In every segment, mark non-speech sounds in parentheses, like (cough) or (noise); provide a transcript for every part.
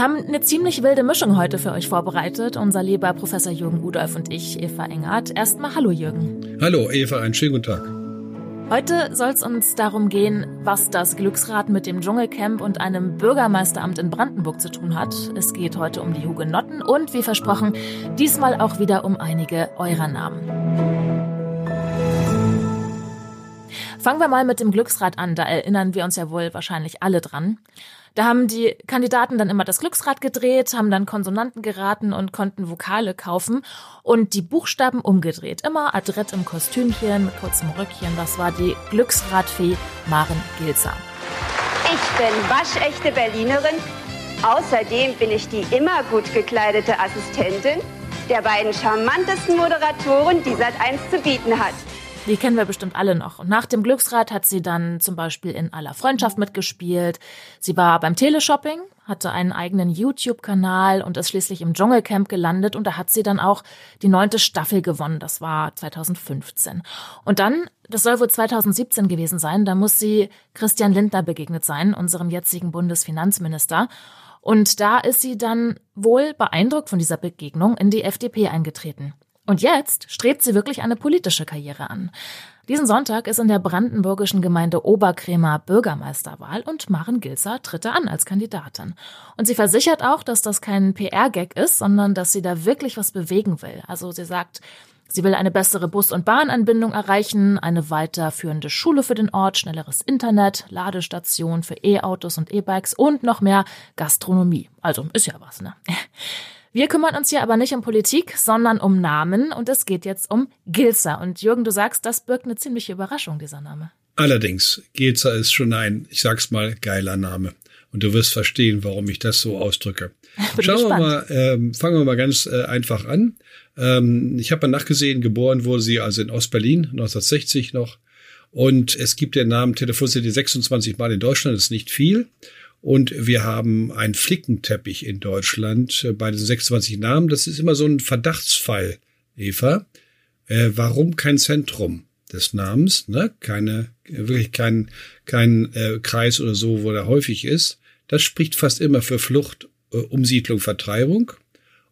Wir haben eine ziemlich wilde Mischung heute für euch vorbereitet. Unser lieber Professor Jürgen Rudolf und ich, Eva Engert. Erstmal hallo Jürgen. Hallo Eva, einen schönen guten Tag. Heute soll es uns darum gehen, was das Glücksrad mit dem Dschungelcamp und einem Bürgermeisteramt in Brandenburg zu tun hat. Es geht heute um die Hugenotten und, wie versprochen, diesmal auch wieder um einige eurer Namen. Fangen wir mal mit dem Glücksrad an, da erinnern wir uns ja wohl wahrscheinlich alle dran. Da haben die Kandidaten dann immer das Glücksrad gedreht, haben dann Konsonanten geraten und konnten Vokale kaufen und die Buchstaben umgedreht. Immer adrett im Kostümchen mit kurzem Röckchen. Das war die Glücksradfee Maren Gilzer. Ich bin waschechte Berlinerin. Außerdem bin ich die immer gut gekleidete Assistentin der beiden charmantesten Moderatoren, die seit 1 zu bieten hat. Die kennen wir bestimmt alle noch. Und nach dem Glücksrad hat sie dann zum Beispiel in aller Freundschaft mitgespielt. Sie war beim Teleshopping, hatte einen eigenen YouTube-Kanal und ist schließlich im Dschungelcamp gelandet. Und da hat sie dann auch die neunte Staffel gewonnen. Das war 2015. Und dann, das soll wohl 2017 gewesen sein, da muss sie Christian Lindner begegnet sein, unserem jetzigen Bundesfinanzminister. Und da ist sie dann wohl beeindruckt von dieser Begegnung in die FDP eingetreten. Und jetzt strebt sie wirklich eine politische Karriere an. Diesen Sonntag ist in der brandenburgischen Gemeinde Oberkremer Bürgermeisterwahl und Maren Gilzer tritt da an als Kandidatin. Und sie versichert auch, dass das kein PR-Gag ist, sondern dass sie da wirklich was bewegen will. Also sie sagt, Sie will eine bessere Bus- und Bahnanbindung erreichen, eine weiterführende Schule für den Ort, schnelleres Internet, Ladestation für E-Autos und E-Bikes und noch mehr Gastronomie. Also ist ja was, ne? Wir kümmern uns hier aber nicht um Politik, sondern um Namen und es geht jetzt um Gilzer. Und Jürgen, du sagst, das birgt eine ziemliche Überraschung, dieser Name. Allerdings, Gilzer ist schon ein, ich sag's mal, geiler Name. Und du wirst verstehen, warum ich das so ausdrücke. (laughs) Schauen gespannt. wir mal, ähm, fangen wir mal ganz äh, einfach an. Ähm, ich habe mal nachgesehen, geboren wurde sie also in Ostberlin, 1960 noch. Und es gibt den Namen Telefonzelle 26 Mal in Deutschland, das ist nicht viel. Und wir haben einen Flickenteppich in Deutschland äh, bei den 26 Namen. Das ist immer so ein Verdachtsfall, Eva. Äh, warum kein Zentrum des Namens? Ne? Keine, wirklich kein, kein äh, Kreis oder so, wo der häufig ist. Das spricht fast immer für Flucht, äh, Umsiedlung, Vertreibung.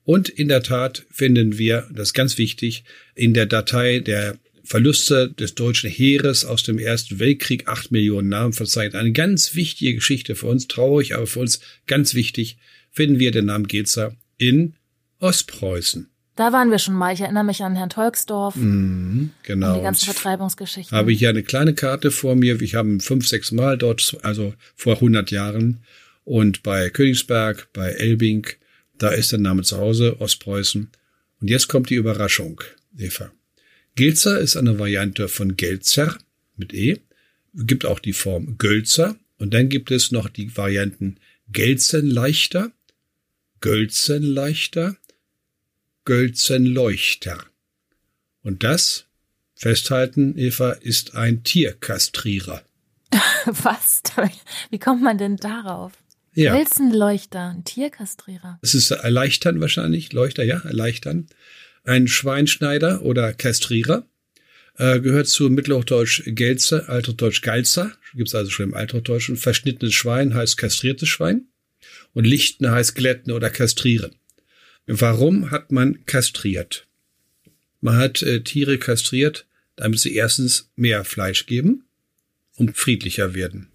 Und in der Tat finden wir, das ist ganz wichtig, in der Datei der Verluste des deutschen Heeres aus dem Ersten Weltkrieg, acht Millionen Namen verzeichnet. Eine ganz wichtige Geschichte für uns, traurig, aber für uns ganz wichtig, finden wir den Namen Gezer in Ostpreußen. Da waren wir schon mal. Ich erinnere mich an Herrn Tolksdorf. Mhm, genau. Und die ganzen Vertreibungsgeschichten. Habe ich hier eine kleine Karte vor mir. Ich habe fünf, sechs Mal dort, also vor 100 Jahren. Und bei Königsberg, bei Elbing, da ist der Name zu Hause, Ostpreußen. Und jetzt kommt die Überraschung, Eva. Gelzer ist eine Variante von Gelzer mit E, gibt auch die Form Gölzer und dann gibt es noch die Varianten Gelzenleichter, Gölzenleichter, Gölzenleuchter. Und das, festhalten, Eva, ist ein Tierkastrierer. (laughs) Was? Wie kommt man denn darauf? Ja. Gölzenleuchter, ein Tierkastrierer. Es ist erleichtern wahrscheinlich, Leuchter, ja, erleichtern ein Schweinschneider oder Kastrierer, äh, gehört zu Mittelhochdeutsch Gelze, Althochdeutsch Galzer, gibt's also schon im Althochdeutschen. Verschnittenes Schwein heißt kastriertes Schwein und Lichten heißt glätten oder kastrieren. Warum hat man kastriert? Man hat äh, Tiere kastriert, damit sie erstens mehr Fleisch geben und friedlicher werden.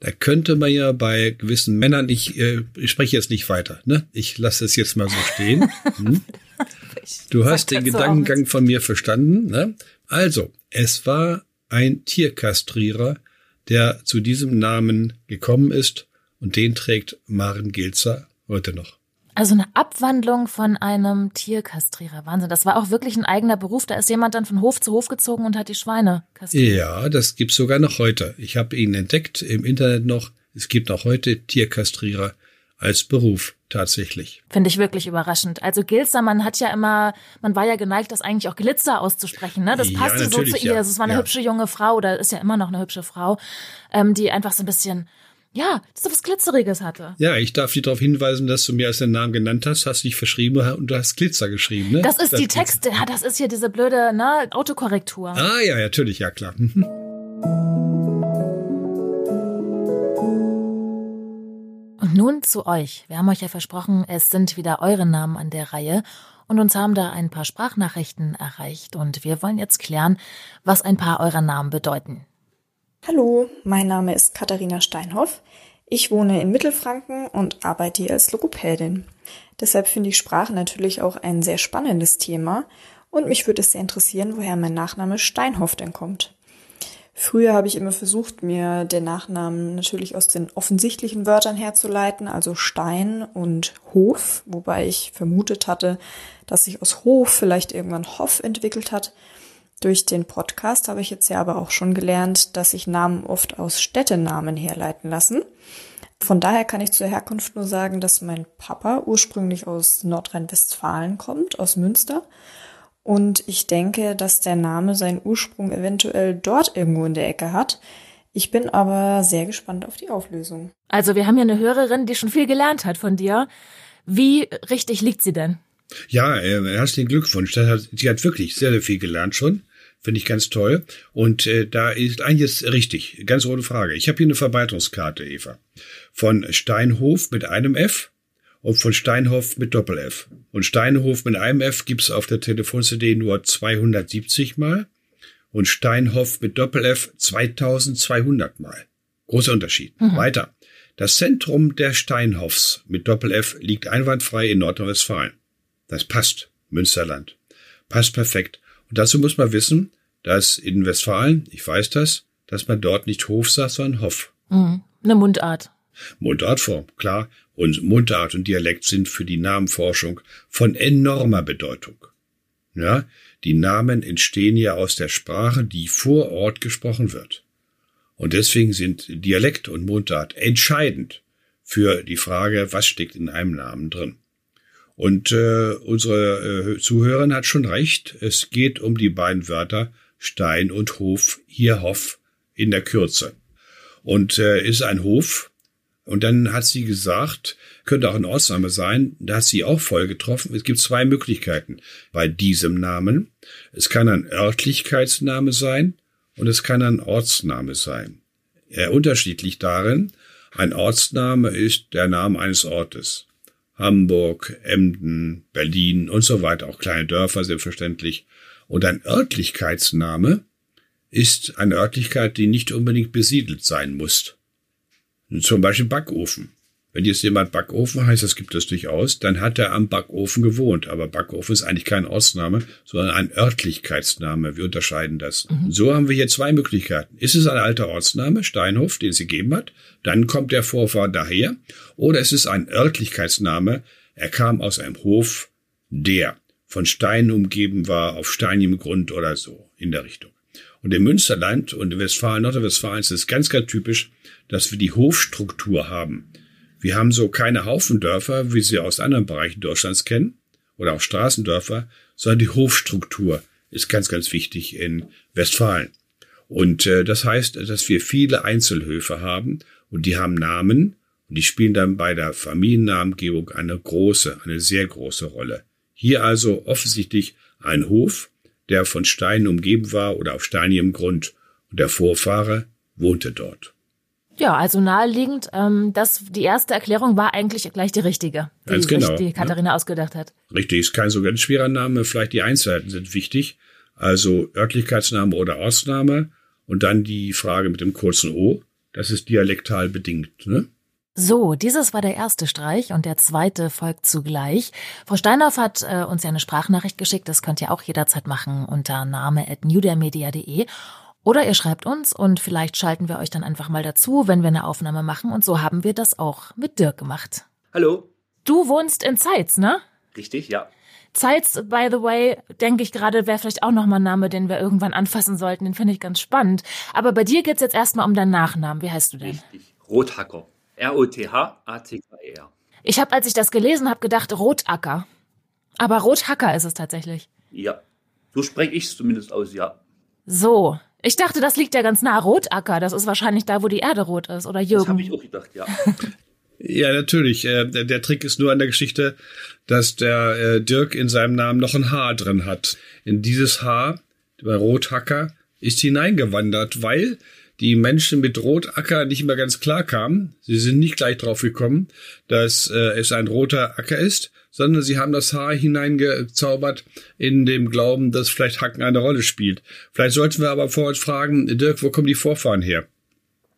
Da könnte man ja bei gewissen Männern, ich, äh, ich spreche jetzt nicht weiter, ne? Ich lasse es jetzt mal so stehen. (laughs) Hm? Du hast den Gedankengang von mir verstanden. Ne? Also, es war ein Tierkastrierer, der zu diesem Namen gekommen ist und den trägt Maren Gilzer heute noch. Also eine Abwandlung von einem Tierkastrierer. Wahnsinn. Das war auch wirklich ein eigener Beruf. Da ist jemand dann von Hof zu Hof gezogen und hat die Schweine kastriert. Ja, das gibt's sogar noch heute. Ich habe ihn entdeckt im Internet noch. Es gibt noch heute Tierkastrierer als Beruf tatsächlich. Finde ich wirklich überraschend. Also Gilzer, man hat ja immer, man war ja geneigt, das eigentlich auch Glitzer auszusprechen. Ne? Das passte ja, so zu ihr. Ja. Es war eine ja. hübsche junge Frau oder ist ja immer noch eine hübsche Frau, ähm, die einfach so ein bisschen ja, so was Glitzeriges hatte. Ja, ich darf dich darauf hinweisen, dass du mir als den Namen genannt hast, hast dich verschrieben und du hast Glitzer geschrieben, ne? Das ist das die Texte, ja, das ist hier diese blöde, ne, Autokorrektur. Ah, ja, natürlich, ja, klar. (laughs) nun zu euch. Wir haben euch ja versprochen, es sind wieder eure Namen an der Reihe und uns haben da ein paar Sprachnachrichten erreicht und wir wollen jetzt klären, was ein paar eurer Namen bedeuten. Hallo, mein Name ist Katharina Steinhoff. Ich wohne in Mittelfranken und arbeite hier als Logopädin. Deshalb finde ich Sprache natürlich auch ein sehr spannendes Thema und mich würde es sehr interessieren, woher mein Nachname Steinhoff denn kommt. Früher habe ich immer versucht, mir den Nachnamen natürlich aus den offensichtlichen Wörtern herzuleiten, also Stein und Hof, wobei ich vermutet hatte, dass sich aus Hof vielleicht irgendwann Hoff entwickelt hat. Durch den Podcast habe ich jetzt ja aber auch schon gelernt, dass sich Namen oft aus Städtenamen herleiten lassen. Von daher kann ich zur Herkunft nur sagen, dass mein Papa ursprünglich aus Nordrhein-Westfalen kommt, aus Münster und ich denke, dass der Name seinen Ursprung eventuell dort irgendwo in der Ecke hat. Ich bin aber sehr gespannt auf die Auflösung. Also wir haben ja eine Hörerin, die schon viel gelernt hat von dir. Wie richtig liegt sie denn? Ja, äh, herzlichen Glückwunsch. Hat, sie hat wirklich sehr, sehr viel gelernt schon. Finde ich ganz toll. Und äh, da ist einiges richtig, ganz ohne Frage. Ich habe hier eine Verbreitungskarte, Eva. Von Steinhof mit einem F und von Steinhoff mit Doppel-F. Und Steinhof mit einem F gibt's auf der Telefon-CD nur 270 Mal und Steinhoff mit Doppel-F 2200 Mal. Großer Unterschied. Mhm. Weiter. Das Zentrum der Steinhoffs mit Doppel-F liegt einwandfrei in Nordrhein-Westfalen. Das passt. Münsterland. Passt perfekt. Und dazu muss man wissen, dass in Westfalen, ich weiß das, dass man dort nicht Hof sagt, sondern Hoff. Mhm. Eine Mundart. Mundartform, klar, und Mundart und Dialekt sind für die Namenforschung von enormer Bedeutung. Ja, die Namen entstehen ja aus der Sprache, die vor Ort gesprochen wird. Und deswegen sind Dialekt und Mundart entscheidend für die Frage, was steckt in einem Namen drin. Und äh, unsere äh, Zuhörerin hat schon recht, es geht um die beiden Wörter Stein und Hof, hier Hoff in der Kürze. Und äh, ist ein Hof und dann hat sie gesagt, könnte auch ein Ortsname sein, da hat sie auch voll getroffen. Es gibt zwei Möglichkeiten bei diesem Namen. Es kann ein Örtlichkeitsname sein und es kann ein Ortsname sein. Er unterschiedlich darin, ein Ortsname ist der Name eines Ortes. Hamburg, Emden, Berlin und so weiter, auch kleine Dörfer selbstverständlich. Und ein Örtlichkeitsname ist eine Örtlichkeit, die nicht unbedingt besiedelt sein muss. Zum Beispiel Backofen. Wenn jetzt jemand Backofen heißt, das gibt es durchaus, dann hat er am Backofen gewohnt. Aber Backofen ist eigentlich kein Ortsname, sondern ein Örtlichkeitsname. Wir unterscheiden das. Mhm. So haben wir hier zwei Möglichkeiten. Ist es ein alter Ortsname, Steinhof, den es gegeben hat? Dann kommt der Vorfahr daher. Oder ist es ein Örtlichkeitsname? Er kam aus einem Hof, der von Steinen umgeben war, auf steinigem Grund oder so in der Richtung. Und im Münsterland und in Westfalen, Nordrhein-Westfalen ist es ganz, ganz typisch, dass wir die Hofstruktur haben. Wir haben so keine Haufendörfer, wie sie aus anderen Bereichen Deutschlands kennen, oder auch Straßendörfer, sondern die Hofstruktur ist ganz, ganz wichtig in Westfalen. Und äh, das heißt, dass wir viele Einzelhöfe haben und die haben Namen und die spielen dann bei der Familiennamengebung eine große, eine sehr große Rolle. Hier also offensichtlich ein Hof, der von Steinen umgeben war oder auf steinigem Grund und der Vorfahre wohnte dort. Ja, also naheliegend, ähm, dass die erste Erklärung war eigentlich gleich die richtige, die Ganz genau, sich die Katharina ja. ausgedacht hat. Richtig, ist kein so ganz schwerer Name, vielleicht die Einzelheiten sind wichtig. Also Örtlichkeitsname oder Ortsname und dann die Frage mit dem kurzen O, das ist dialektal bedingt, ne? So, dieses war der erste Streich und der zweite folgt zugleich. Frau Steinhoff hat äh, uns ja eine Sprachnachricht geschickt, das könnt ihr auch jederzeit machen unter name.newdermedia.de oder ihr schreibt uns und vielleicht schalten wir euch dann einfach mal dazu, wenn wir eine Aufnahme machen. Und so haben wir das auch mit Dirk gemacht. Hallo. Du wohnst in Zeitz, ne? Richtig, ja. Zeitz, by the way, denke ich gerade, wäre vielleicht auch nochmal ein Name, den wir irgendwann anfassen sollten. Den finde ich ganz spannend. Aber bei dir geht's jetzt erstmal um deinen Nachnamen. Wie heißt du denn? Richtig. Rothacker. R-O-T-H-A-C-K-E-R. Ich habe, als ich das gelesen habe, gedacht Rotacker. Aber Rothacker ist es tatsächlich. Ja. So spreche ich es zumindest aus, ja. So, ich dachte, das liegt ja ganz nah. Rotacker, das ist wahrscheinlich da, wo die Erde rot ist, oder Jürgen? Das habe ich auch gedacht, ja. (laughs) ja, natürlich. Äh, der, Trick ist nur an der Geschichte, dass der äh, Dirk in seinem Namen noch ein H drin hat. In dieses H, bei Rothacker, ist hineingewandert, weil die Menschen mit Rotacker nicht immer ganz klar kamen. Sie sind nicht gleich drauf gekommen, dass äh, es ein roter Acker ist, sondern sie haben das Haar hineingezaubert in dem Glauben, dass vielleicht Hacken eine Rolle spielt. Vielleicht sollten wir aber vor uns fragen, Dirk, wo kommen die Vorfahren her?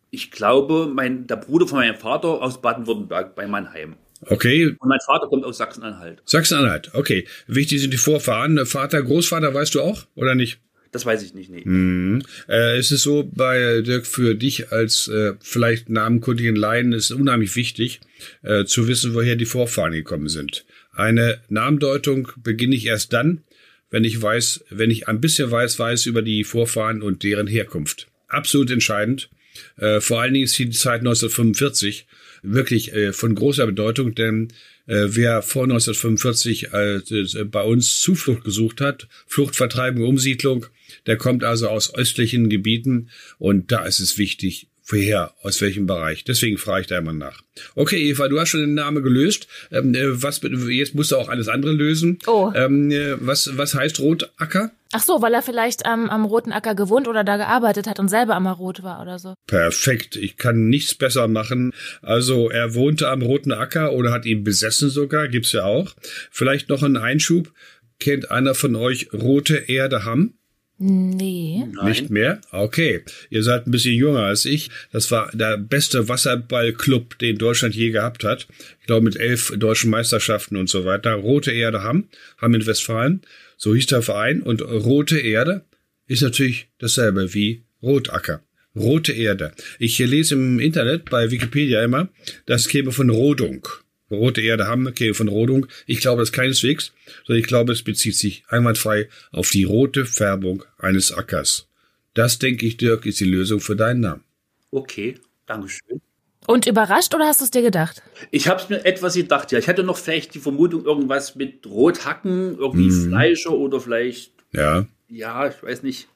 Ich glaube, mein, der Bruder von meinem Vater aus Baden-Württemberg bei Mannheim. Okay. Und mein Vater kommt aus Sachsen-Anhalt. Sachsen-Anhalt, okay. Wichtig sind die Vorfahren. Vater, Großvater, weißt du auch oder nicht? Das weiß ich nicht, nee. Mhm. Äh, es ist so, bei Dirk, für dich als äh, vielleicht namenkundigen Laien ist unheimlich wichtig, äh, zu wissen, woher die Vorfahren gekommen sind. Eine Namendeutung beginne ich erst dann, wenn ich weiß, wenn ich ein bisschen weiß, weiß über die Vorfahren und deren Herkunft. Absolut entscheidend. Äh, vor allen Dingen ist die Zeit 1945 wirklich äh, von großer Bedeutung, denn äh, wer vor 1945 äh, bei uns Zuflucht gesucht hat, Fluchtvertreibung, Umsiedlung, der kommt also aus östlichen Gebieten. Und da ist es wichtig, woher, aus welchem Bereich. Deswegen frage ich da immer nach. Okay, Eva, du hast schon den Namen gelöst. Ähm, äh, was, jetzt musst du auch alles andere lösen. Oh. Ähm, äh, was, was heißt Rotacker? Ach so, weil er vielleicht ähm, am Roten Acker gewohnt oder da gearbeitet hat und selber am Rot war oder so. Perfekt. Ich kann nichts besser machen. Also er wohnte am Roten Acker oder hat ihn besessen sogar. Gibt's ja auch. Vielleicht noch ein Einschub. Kennt einer von euch Rote Erde Hamm? Nee. Nein. Nicht mehr? Okay. Ihr seid ein bisschen jünger als ich. Das war der beste Wasserballclub, den Deutschland je gehabt hat. Ich glaube mit elf deutschen Meisterschaften und so weiter. Rote Erde Hamm, Hamm in Westfalen. So hieß der Verein. Und Rote Erde ist natürlich dasselbe wie Rotacker. Rote Erde. Ich lese im Internet bei Wikipedia immer, das käme von Rodung. Rote Erde haben, käme von Rodung. Ich glaube das keineswegs, sondern ich glaube, es bezieht sich einwandfrei auf die rote Färbung eines Ackers. Das, denke ich, Dirk, ist die Lösung für deinen Namen. Okay, Dankeschön. Und überrascht oder hast du es dir gedacht? Ich habe es mir etwas gedacht, ja. Ich hatte noch vielleicht die Vermutung, irgendwas mit Rothacken, irgendwie Mhm. Fleischer oder vielleicht, Ja. ja, ich weiß nicht.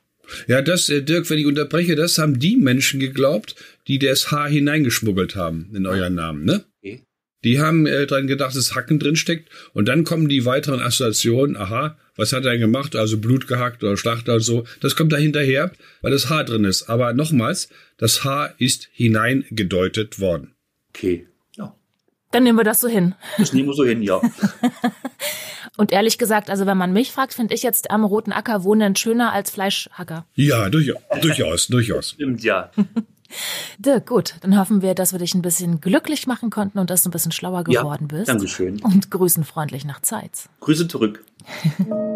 Ja, das, äh, Dirk, wenn ich unterbreche, das haben die Menschen geglaubt, die das Haar hineingeschmuggelt haben in euren Namen, ne? Die haben äh, dran gedacht, dass Hacken drin steckt und dann kommen die weiteren Assoziationen, aha, was hat er denn gemacht? Also Blut gehackt oder Schlachter und so. Das kommt da hinterher, weil das Haar drin ist. Aber nochmals, das Haar ist hineingedeutet worden. Okay, ja. Dann nehmen wir das so hin. Das nehmen wir so hin, ja. (laughs) Und ehrlich gesagt, also wenn man mich fragt, finde ich jetzt am Roten Acker wohnen schöner als Fleischhacker. Ja, durch, durchaus, durchaus. Stimmt, ja. Dirk, gut, dann hoffen wir, dass wir dich ein bisschen glücklich machen konnten und dass du ein bisschen schlauer ja. geworden bist. Dankeschön. Und grüßen freundlich nach Zeit. Grüße zurück. (laughs)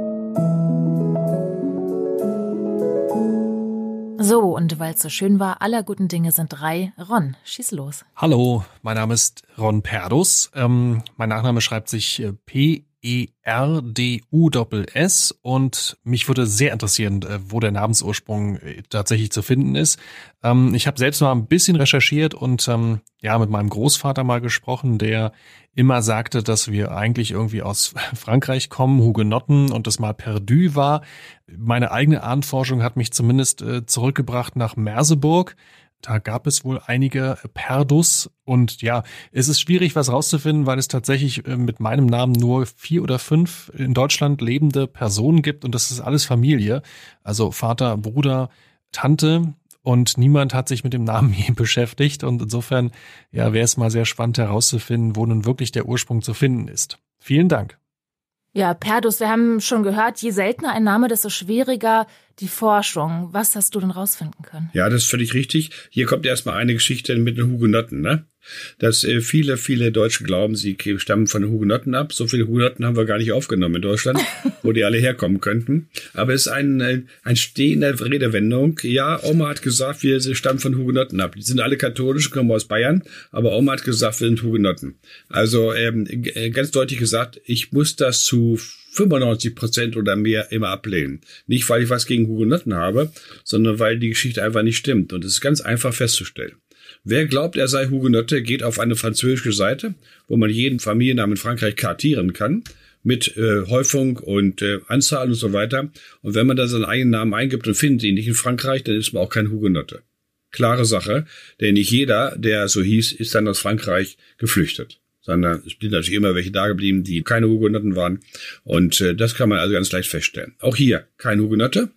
So, und weil es so schön war, aller guten Dinge sind drei. Ron, schieß los. Hallo, mein Name ist Ron Perdus. Ähm, mein Nachname schreibt sich äh, P-E-R-D-U-S-S und mich würde sehr interessieren, äh, wo der Namensursprung äh, tatsächlich zu finden ist. Ähm, ich habe selbst mal ein bisschen recherchiert und ähm, ja mit meinem Großvater mal gesprochen, der immer sagte, dass wir eigentlich irgendwie aus (laughs) Frankreich kommen, Hugenotten und das mal Perdu war. Meine eigene Ahnenforschung hat mich zumindest äh, zurückgebracht nach Merseburg. Da gab es wohl einige Perdus und ja, es ist schwierig, was rauszufinden, weil es tatsächlich äh, mit meinem Namen nur vier oder fünf in Deutschland lebende Personen gibt und das ist alles Familie. Also Vater, Bruder, Tante und niemand hat sich mit dem Namen (laughs) je beschäftigt und insofern ja, wäre es mal sehr spannend herauszufinden, wo nun wirklich der Ursprung zu finden ist. Vielen Dank. Ja, Perdus, wir haben schon gehört, je seltener ein Name, desto schwieriger die Forschung. Was hast du denn rausfinden können? Ja, das ist völlig richtig. Hier kommt erstmal eine Geschichte mit den Hugenotten, ne? Dass äh, viele, viele Deutsche glauben, sie stammen von den Hugenotten ab. So viele Hugenotten haben wir gar nicht aufgenommen in Deutschland, (laughs) wo die alle herkommen könnten. Aber es ist ein, äh, ein stehender Redewendung. Ja, Oma hat gesagt, wir stammen von Hugenotten ab. Die sind alle katholisch, kommen aus Bayern, aber Oma hat gesagt, wir sind Hugenotten. Also ähm, g- ganz deutlich gesagt, ich muss das zu 95 Prozent oder mehr immer ablehnen. Nicht, weil ich was gegen Hugenotten habe, sondern weil die Geschichte einfach nicht stimmt. Und es ist ganz einfach festzustellen. Wer glaubt, er sei Hugenotte, geht auf eine französische Seite, wo man jeden Familiennamen in Frankreich kartieren kann, mit äh, Häufung und äh, Anzahl und so weiter. Und wenn man da seinen eigenen Namen eingibt und findet ihn nicht in Frankreich, dann ist man auch kein Hugenotte. Klare Sache, denn nicht jeder, der so hieß, ist dann aus Frankreich geflüchtet sondern es sind natürlich immer welche da geblieben, die keine Hugenotten waren. Und äh, das kann man also ganz leicht feststellen. Auch hier kein Hugenotte.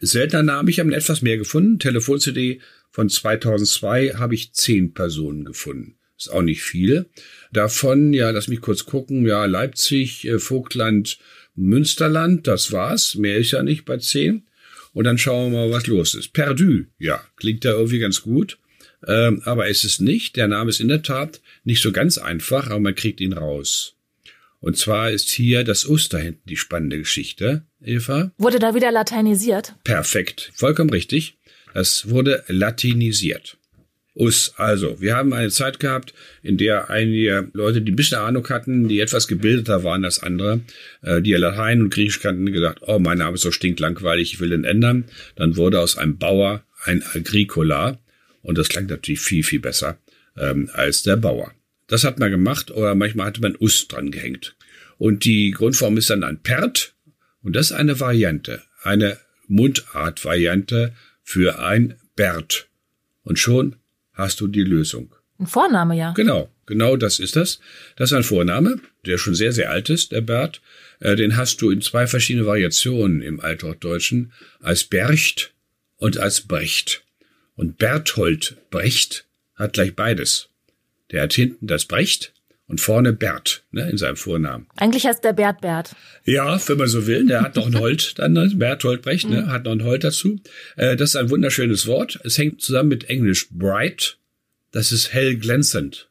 Seltener Name, ich habe etwas mehr gefunden. Telefon-CD von 2002 habe ich zehn Personen gefunden. Ist auch nicht viel. Davon, ja, lass mich kurz gucken, ja, Leipzig, äh, Vogtland, Münsterland, das war's. Mehr ist ja nicht bei zehn. Und dann schauen wir mal, was los ist. Perdu, ja, klingt ja irgendwie ganz gut. Ähm, aber es ist nicht. Der Name ist in der Tat nicht so ganz einfach, aber man kriegt ihn raus. Und zwar ist hier das Us da hinten die spannende Geschichte, Eva. Wurde da wieder lateinisiert? Perfekt, vollkommen richtig. Das wurde latinisiert. Us, also, wir haben eine Zeit gehabt, in der einige Leute, die ein bisschen Ahnung hatten, die etwas gebildeter waren als andere, äh, die Latein und Griechisch kannten, gesagt, oh, mein Name ist so stinklangweilig, ich will den ändern. Dann wurde aus einem Bauer ein Agricola und das klang natürlich viel, viel besser ähm, als der Bauer. Das hat man gemacht oder manchmal hatte man Us dran gehängt. Und die Grundform ist dann ein Pert und das ist eine Variante, eine Mundart-Variante für ein Bert. Und schon hast du die Lösung. Ein Vorname, ja. Genau, genau das ist das. Das ist ein Vorname, der schon sehr, sehr alt ist, der Bert. Äh, den hast du in zwei verschiedene Variationen im Althochdeutschen, als Bercht und als Brecht. Und Berthold Brecht hat gleich beides. Der hat hinten das Brecht und vorne Bert ne, in seinem Vornamen. Eigentlich heißt der Bert Bert. Ja, wenn man so will. Der hat noch ein Holt, (laughs) dann ne, Berthold Brecht, ne, mhm. hat noch ein Holt dazu. Äh, das ist ein wunderschönes Wort. Es hängt zusammen mit Englisch bright. Das ist hell glänzend.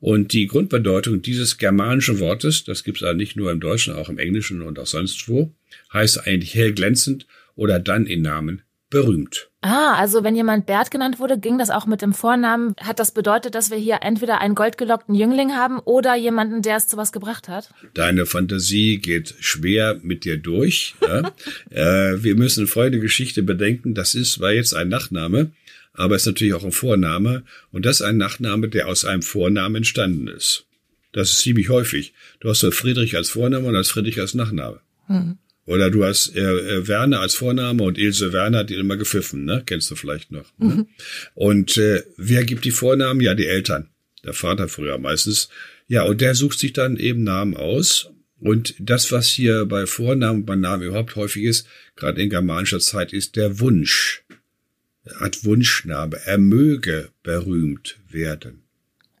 Und die Grundbedeutung dieses germanischen Wortes, das gibt es nicht nur im Deutschen, auch im Englischen und auch sonst wo, heißt eigentlich hell glänzend oder dann in Namen berühmt. Ah, also wenn jemand Bert genannt wurde, ging das auch mit dem Vornamen. Hat das bedeutet, dass wir hier entweder einen goldgelockten Jüngling haben oder jemanden, der es zu was gebracht hat? Deine Fantasie geht schwer mit dir durch. (laughs) Ja? äh, wir müssen folgende Geschichte bedenken. Das ist, war jetzt ein Nachname, aber ist natürlich auch ein Vorname. Und das ist ein Nachname, der aus einem Vornamen entstanden ist. Das ist ziemlich häufig. Du hast so Friedrich als Vorname und als Friedrich als Nachname. Hm. Oder du hast äh, äh, Werner als Vorname und Ilse Werner hat ihn immer gepfiffen, ne? Kennst du vielleicht noch. Ne? Mhm. Und äh, wer gibt die Vornamen? Ja, die Eltern. Der Vater früher meistens. Ja, und der sucht sich dann eben Namen aus. Und das, was hier bei Vornamen, bei Namen überhaupt häufig ist, gerade in germanischer Zeit, ist der Wunsch. Er hat Wunschname. Er möge berühmt werden.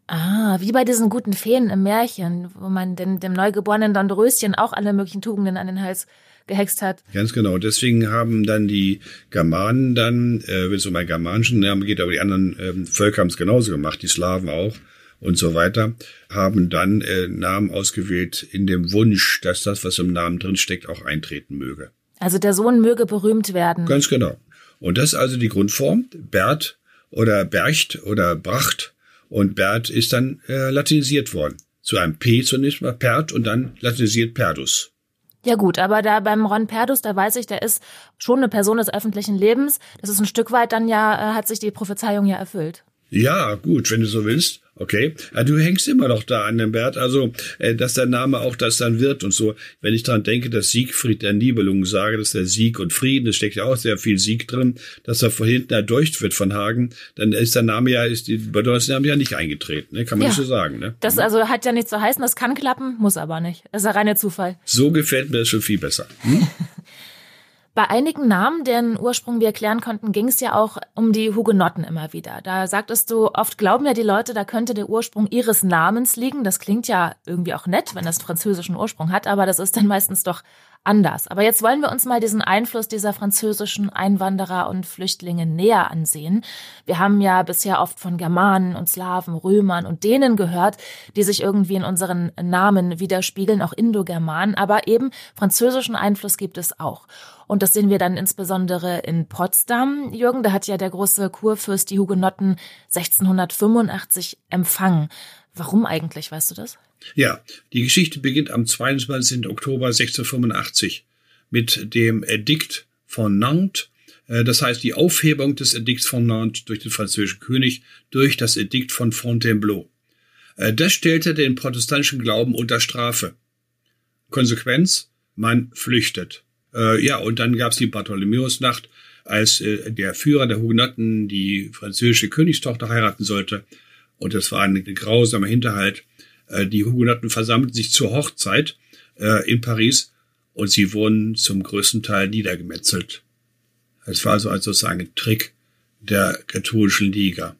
Ah, wie bei diesen guten Feen im Märchen, wo man dem, dem neugeborenen Dornröschen auch alle möglichen Tugenden an den Hals gehext hat. Ganz genau. Deswegen haben dann die Germanen dann, äh, wenn es um einen germanischen Namen geht, aber die anderen ähm, Völker haben es genauso gemacht, die Slawen auch und so weiter, haben dann äh, Namen ausgewählt in dem Wunsch, dass das, was im Namen drin steckt, auch eintreten möge. Also der Sohn möge berühmt werden. Ganz genau. Und das ist also die Grundform. Bert oder Bercht oder Bracht. Und Bert ist dann äh, latinisiert worden. Zu einem P zunächst mal Pert und dann latinisiert Perdus. Ja gut, aber da beim Ron Perdus, da weiß ich, der ist schon eine Person des öffentlichen Lebens. Das ist ein Stück weit dann ja, äh, hat sich die Prophezeiung ja erfüllt. Ja, gut, wenn du so willst. Okay. Ja, du hängst immer noch da an dem Bert. Also, äh, dass der Name auch das dann wird und so. Wenn ich daran denke, dass Siegfried der Nibelungen sage, dass der Sieg und Frieden, da steckt ja auch sehr viel Sieg drin, dass er von hinten wird von Hagen, dann ist der Name ja, ist die Bedeutung Namens ja nicht eingetreten, ne? kann man ja. so sagen. Ne? Das also hat ja nicht zu heißen, das kann klappen, muss aber nicht. Das ist ja reiner Zufall. So gefällt mir das schon viel besser. Hm? (laughs) Bei einigen Namen, deren Ursprung wir erklären konnten, ging es ja auch um die Hugenotten immer wieder. Da sagtest du, oft glauben ja die Leute, da könnte der Ursprung ihres Namens liegen. Das klingt ja irgendwie auch nett, wenn das französischen Ursprung hat, aber das ist dann meistens doch anders. Aber jetzt wollen wir uns mal diesen Einfluss dieser französischen Einwanderer und Flüchtlinge näher ansehen. Wir haben ja bisher oft von Germanen und Slawen, Römern und Dänen gehört, die sich irgendwie in unseren Namen widerspiegeln, auch Indogermanen, aber eben französischen Einfluss gibt es auch. Und das sehen wir dann insbesondere in Potsdam. Jürgen, da hat ja der große Kurfürst die Hugenotten 1685 empfangen. Warum eigentlich, weißt du das? Ja, die Geschichte beginnt am 22. Oktober 1685 mit dem Edikt von Nantes. Äh, das heißt, die Aufhebung des Edikts von Nantes durch den französischen König durch das Edikt von Fontainebleau. Äh, das stellte den protestantischen Glauben unter Strafe. Konsequenz, man flüchtet. Äh, ja, und dann gab's die Bartholomäusnacht, als der Führer der Hugenotten die französische Königstochter heiraten sollte. Und das war ein grausamer Hinterhalt. Äh, die Hugenotten versammelten sich zur Hochzeit äh, in Paris und sie wurden zum größten Teil niedergemetzelt. Es war also sozusagen ein Trick der katholischen Liga.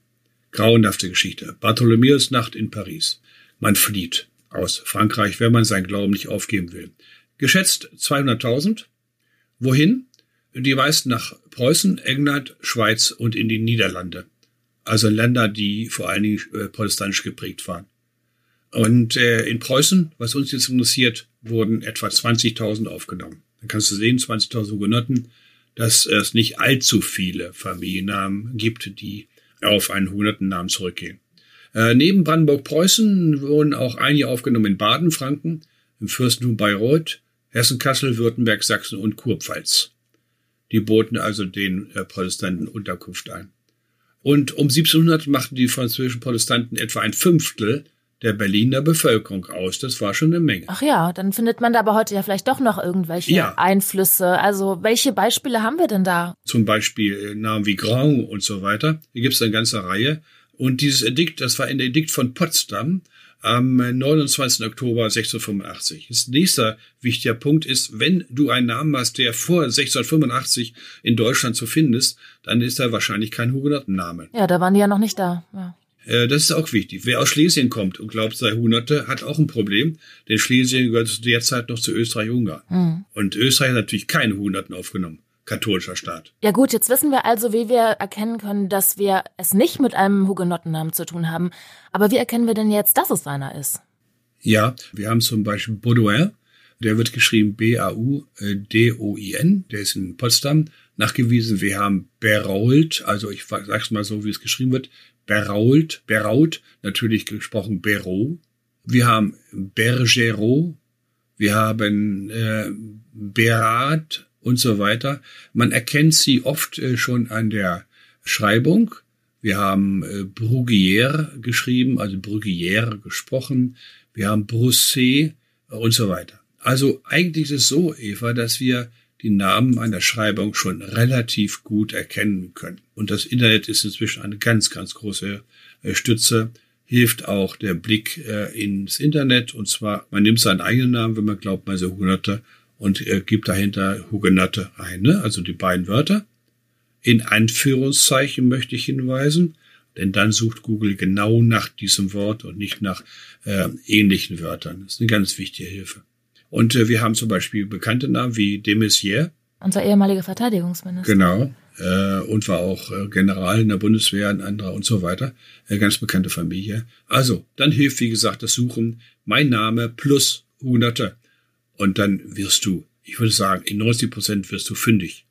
Grauenhafte Geschichte. Bartholomäus Nacht in Paris. Man flieht aus Frankreich, wenn man seinen Glauben nicht aufgeben will. Geschätzt 200.000. Wohin? Die meisten nach Preußen, England, Schweiz und in die Niederlande. Also Länder, die vor allen Dingen äh, protestantisch geprägt waren. Und äh, in Preußen, was uns jetzt interessiert, wurden etwa 20.000 aufgenommen. Dann kannst du sehen, 20.000 Hugenotten, dass es nicht allzu viele Familiennamen gibt, die auf einen Hugenotten-Namen zurückgehen. Äh, neben Brandenburg-Preußen wurden auch einige aufgenommen in Baden, Franken, im Fürstentum Bayreuth, Hessen, Kassel, Württemberg, Sachsen und Kurpfalz. Die boten also den äh, Protestanten Unterkunft ein. Und um 1700 machten die französischen Protestanten etwa ein Fünftel der Berliner Bevölkerung aus. Das war schon eine Menge. Ach ja, dann findet man da aber heute ja vielleicht doch noch irgendwelche ja. Einflüsse. Also welche Beispiele haben wir denn da? Zum Beispiel Namen wie Grand und so weiter. Hier gibt es eine ganze Reihe. Und dieses Edikt, das war ein Edikt von Potsdam am 29. Oktober 1685. Das nächste wichtiger Punkt ist, wenn du einen Namen hast, der vor 1685 in Deutschland zu finden ist, dann ist er wahrscheinlich kein Hugenottenname. Ja, da waren die ja noch nicht da. Ja. Äh, das ist auch wichtig. Wer aus Schlesien kommt und glaubt, sei Hunderte, hat auch ein Problem, denn Schlesien gehört zu der Zeit noch zu Österreich-Ungarn. Mhm. Und Österreich hat natürlich keine Hunderten aufgenommen katholischer Staat. Ja gut, jetzt wissen wir also, wie wir erkennen können, dass wir es nicht mit einem Hugenottennamen zu tun haben. Aber wie erkennen wir denn jetzt, dass es einer ist? Ja, wir haben zum Beispiel Baudouin, der wird geschrieben B-A-U-D-O-I-N, der ist in Potsdam nachgewiesen. Wir haben Berault, also ich sag's mal so, wie es geschrieben wird, Berault, Beraut, natürlich gesprochen Berot. Wir haben Bergerot, wir haben äh, Berat, und so weiter. Man erkennt sie oft äh, schon an der Schreibung. Wir haben äh, Bruguière geschrieben, also Bruguière gesprochen. Wir haben Brousset und so weiter. Also eigentlich ist es so, Eva, dass wir die Namen einer Schreibung schon relativ gut erkennen können. Und das Internet ist inzwischen eine ganz, ganz große äh, Stütze. Hilft auch der Blick ins Internet. Und zwar, man nimmt seinen eigenen Namen, wenn man glaubt, man so hunderte und er gibt dahinter Hugenotte ein, ne? also die beiden Wörter. In Anführungszeichen möchte ich hinweisen, denn dann sucht Google genau nach diesem Wort und nicht nach äh, ähnlichen Wörtern. Das ist eine ganz wichtige Hilfe. Und äh, wir haben zum Beispiel bekannte Namen wie de Maizière. Unser ehemaliger Verteidigungsminister. Genau. Äh, und war auch äh, General in der Bundeswehr, ein anderer und so weiter. Äh, ganz bekannte Familie. Also, dann hilft, wie gesagt, das Suchen mein Name plus Hugenotte. Und dann wirst du, ich würde sagen, in 90 Prozent wirst du fündig.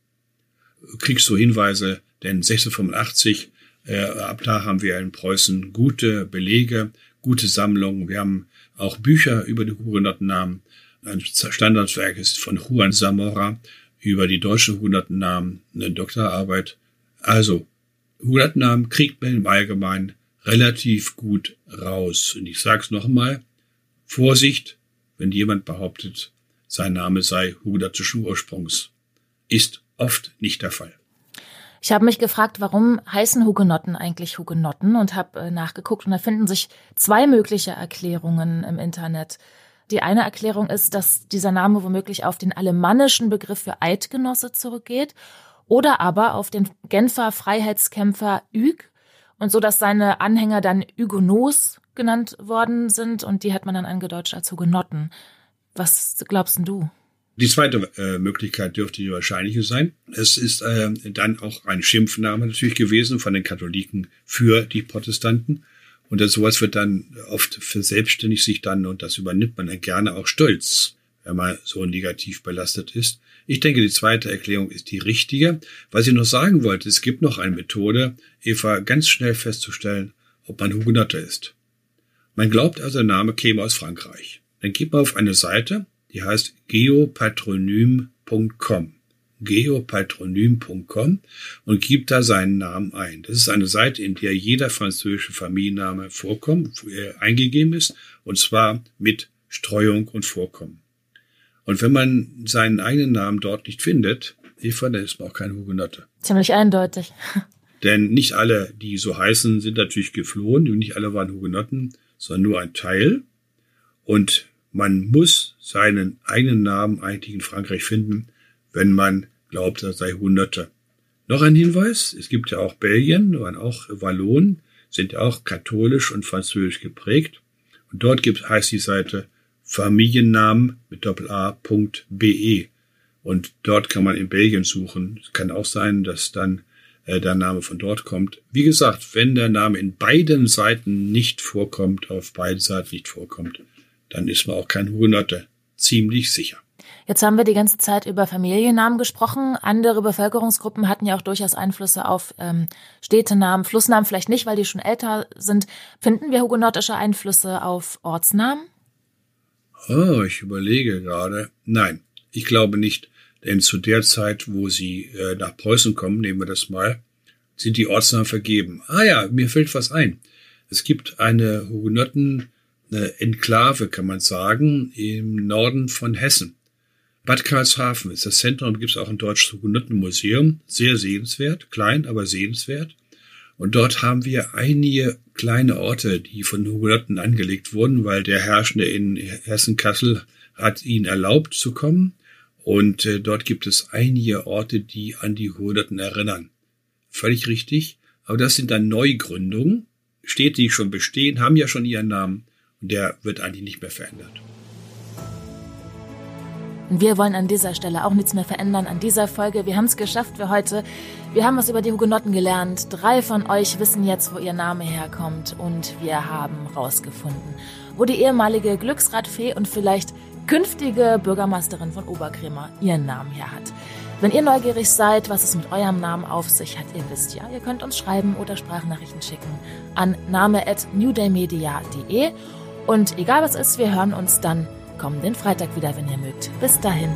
Kriegst du Hinweise, denn 1685, äh, ab da haben wir in Preußen gute Belege, gute Sammlungen. Wir haben auch Bücher über die Hugenottennamen. Ein Standardwerk ist von Juan Zamora über die deutschen Hugenottennamen, eine Doktorarbeit. Also, Hugenottennamen kriegt man im Allgemeinen relativ gut raus. Und ich sage es nochmal, Vorsicht, wenn jemand behauptet, sein Name sei hugenotischen Ursprungs. Ist oft nicht der Fall. Ich habe mich gefragt, warum heißen Hugenotten eigentlich Hugenotten und habe äh, nachgeguckt und da finden sich zwei mögliche Erklärungen im Internet. Die eine Erklärung ist, dass dieser Name womöglich auf den alemannischen Begriff für Eidgenosse zurückgeht oder aber auf den Genfer Freiheitskämpfer Hugues und so, dass seine Anhänger dann Huguenots genannt worden sind und die hat man dann angedeutscht als Hugenotten. Was glaubst du? Die zweite äh, Möglichkeit dürfte die wahrscheinliche sein. Es ist äh, dann auch ein Schimpfname natürlich gewesen von den Katholiken für die Protestanten. Und das, sowas wird dann oft verselbstständigt sich dann und das übernimmt man dann gerne auch stolz, wenn man so negativ belastet ist. Ich denke, die zweite Erklärung ist die richtige. Was ich noch sagen wollte, es gibt noch eine Methode, Eva ganz schnell festzustellen, ob man Hugenotte ist. Man glaubt also, der Name käme aus Frankreich. Dann geht man auf eine Seite, die heißt geopatronym.com geopatronym.com und gibt da seinen Namen ein. Das ist eine Seite, in der jeder französische Familienname vorkommt, äh, eingegeben ist, und zwar mit Streuung und Vorkommen. Und wenn man seinen eigenen Namen dort nicht findet, Eva, dann ist man auch kein Hugenotte. Ziemlich eindeutig. (laughs) Denn nicht alle, die so heißen, sind natürlich geflohen, nicht alle waren Hugenotten, sondern nur ein Teil. Und man muss seinen eigenen Namen eigentlich in Frankreich finden, wenn man glaubt, er sei Hunderte. Noch ein Hinweis, es gibt ja auch Belgien, waren auch Wallonen, sind ja auch katholisch und französisch geprägt. Und dort gibt, heißt die Seite Familiennamen mit doppel-a.be. Und dort kann man in Belgien suchen. Es kann auch sein, dass dann äh, der Name von dort kommt. Wie gesagt, wenn der Name in beiden Seiten nicht vorkommt, auf beiden Seiten nicht vorkommt, dann ist man auch kein Hugenotte. Ziemlich sicher. Jetzt haben wir die ganze Zeit über Familiennamen gesprochen. Andere Bevölkerungsgruppen hatten ja auch durchaus Einflüsse auf ähm, Städtenamen, Flussnamen vielleicht nicht, weil die schon älter sind. Finden wir hugenottische Einflüsse auf Ortsnamen? Oh, ich überlege gerade. Nein, ich glaube nicht. Denn zu der Zeit, wo sie äh, nach Preußen kommen, nehmen wir das mal, sind die Ortsnamen vergeben. Ah ja, mir fällt was ein. Es gibt eine Hugenotten eine Enklave, kann man sagen, im Norden von Hessen. Bad Karlshafen ist das Zentrum, gibt es auch ein deutsches Hugenottenmuseum, sehr sehenswert, klein, aber sehenswert. Und dort haben wir einige kleine Orte, die von Hugenotten angelegt wurden, weil der Herrschende in Hessen-Kassel hat ihnen erlaubt zu kommen. Und äh, dort gibt es einige Orte, die an die Hugenotten erinnern. Völlig richtig. Aber das sind dann Neugründungen. Städte, die schon bestehen, haben ja schon ihren Namen. Und der wird eigentlich nicht mehr verändert. Wir wollen an dieser Stelle auch nichts mehr verändern an dieser Folge. Wir haben es geschafft für heute. Wir haben was über die Hugenotten gelernt. Drei von euch wissen jetzt, wo ihr Name herkommt. Und wir haben rausgefunden, wo die ehemalige Glücksradfee und vielleicht künftige Bürgermeisterin von Oberkremer ihren Namen her hat. Wenn ihr neugierig seid, was es mit eurem Namen auf sich hat, ihr wisst ja, ihr könnt uns schreiben oder Sprachnachrichten schicken an name@newdaymedia.de und egal was ist, wir hören uns dann kommenden Freitag wieder, wenn ihr mögt. Bis dahin.